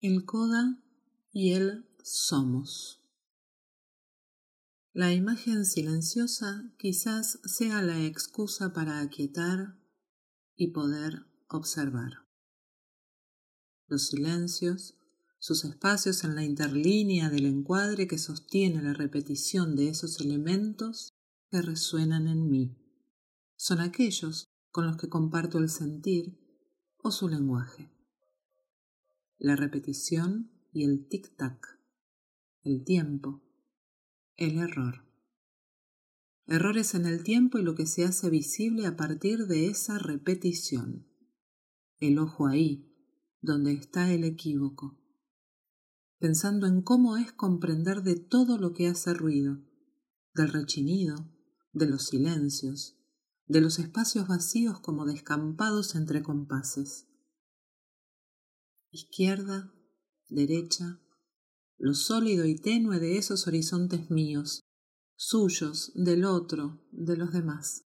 el coda y el somos. La imagen silenciosa quizás sea la excusa para aquietar y poder observar. Los silencios, sus espacios en la interlínea del encuadre que sostiene la repetición de esos elementos que resuenan en mí, son aquellos con los que comparto el sentir o su lenguaje. La repetición y el tic-tac, el tiempo, el error. Errores en el tiempo y lo que se hace visible a partir de esa repetición. El ojo ahí, donde está el equívoco. Pensando en cómo es comprender de todo lo que hace ruido, del rechinido, de los silencios, de los espacios vacíos como descampados entre compases. Izquierda, derecha, lo sólido y tenue de esos horizontes míos, suyos, del otro, de los demás.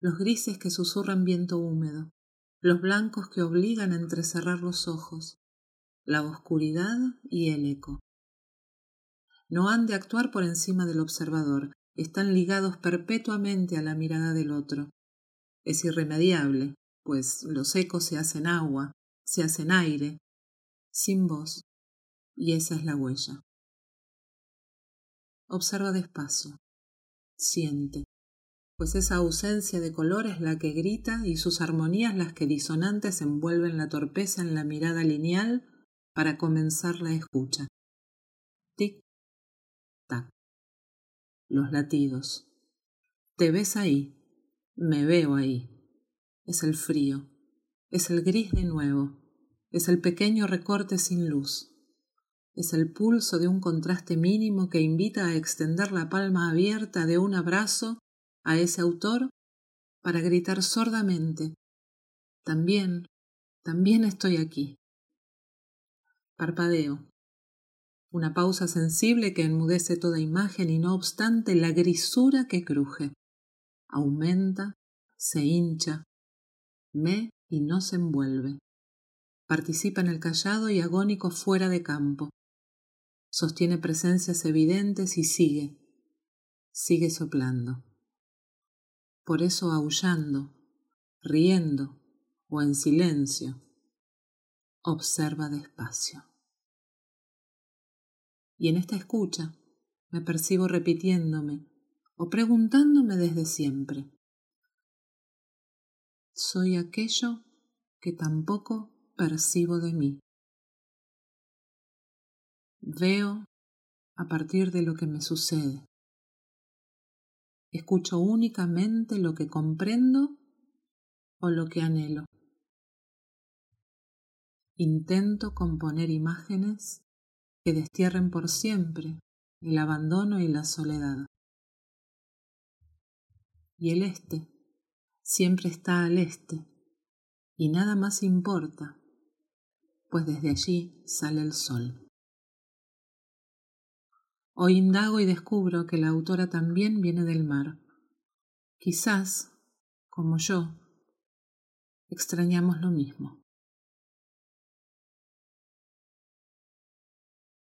Los grises que susurran viento húmedo, los blancos que obligan a entrecerrar los ojos, la oscuridad y el eco. No han de actuar por encima del observador, están ligados perpetuamente a la mirada del otro. Es irremediable, pues los ecos se hacen agua, se hacen aire, sin voz, y esa es la huella. Observa despacio, siente, pues esa ausencia de color es la que grita y sus armonías las que disonantes envuelven la torpeza en la mirada lineal para comenzar la escucha. Tic, tac los latidos. Te ves ahí, me veo ahí. Es el frío, es el gris de nuevo, es el pequeño recorte sin luz, es el pulso de un contraste mínimo que invita a extender la palma abierta de un abrazo a ese autor para gritar sordamente, también, también estoy aquí. Parpadeo, una pausa sensible que enmudece toda imagen y no obstante la grisura que cruje. Aumenta, se hincha, me y no se envuelve. Participa en el callado y agónico fuera de campo. Sostiene presencias evidentes y sigue, sigue soplando. Por eso aullando, riendo o en silencio, observa despacio. Y en esta escucha me percibo repitiéndome o preguntándome desde siempre. Soy aquello que tampoco percibo de mí. Veo a partir de lo que me sucede. Escucho únicamente lo que comprendo o lo que anhelo. Intento componer imágenes que destierren por siempre el abandono y la soledad. Y el este siempre está al este, y nada más importa, pues desde allí sale el sol. Hoy indago y descubro que la autora también viene del mar. Quizás, como yo, extrañamos lo mismo.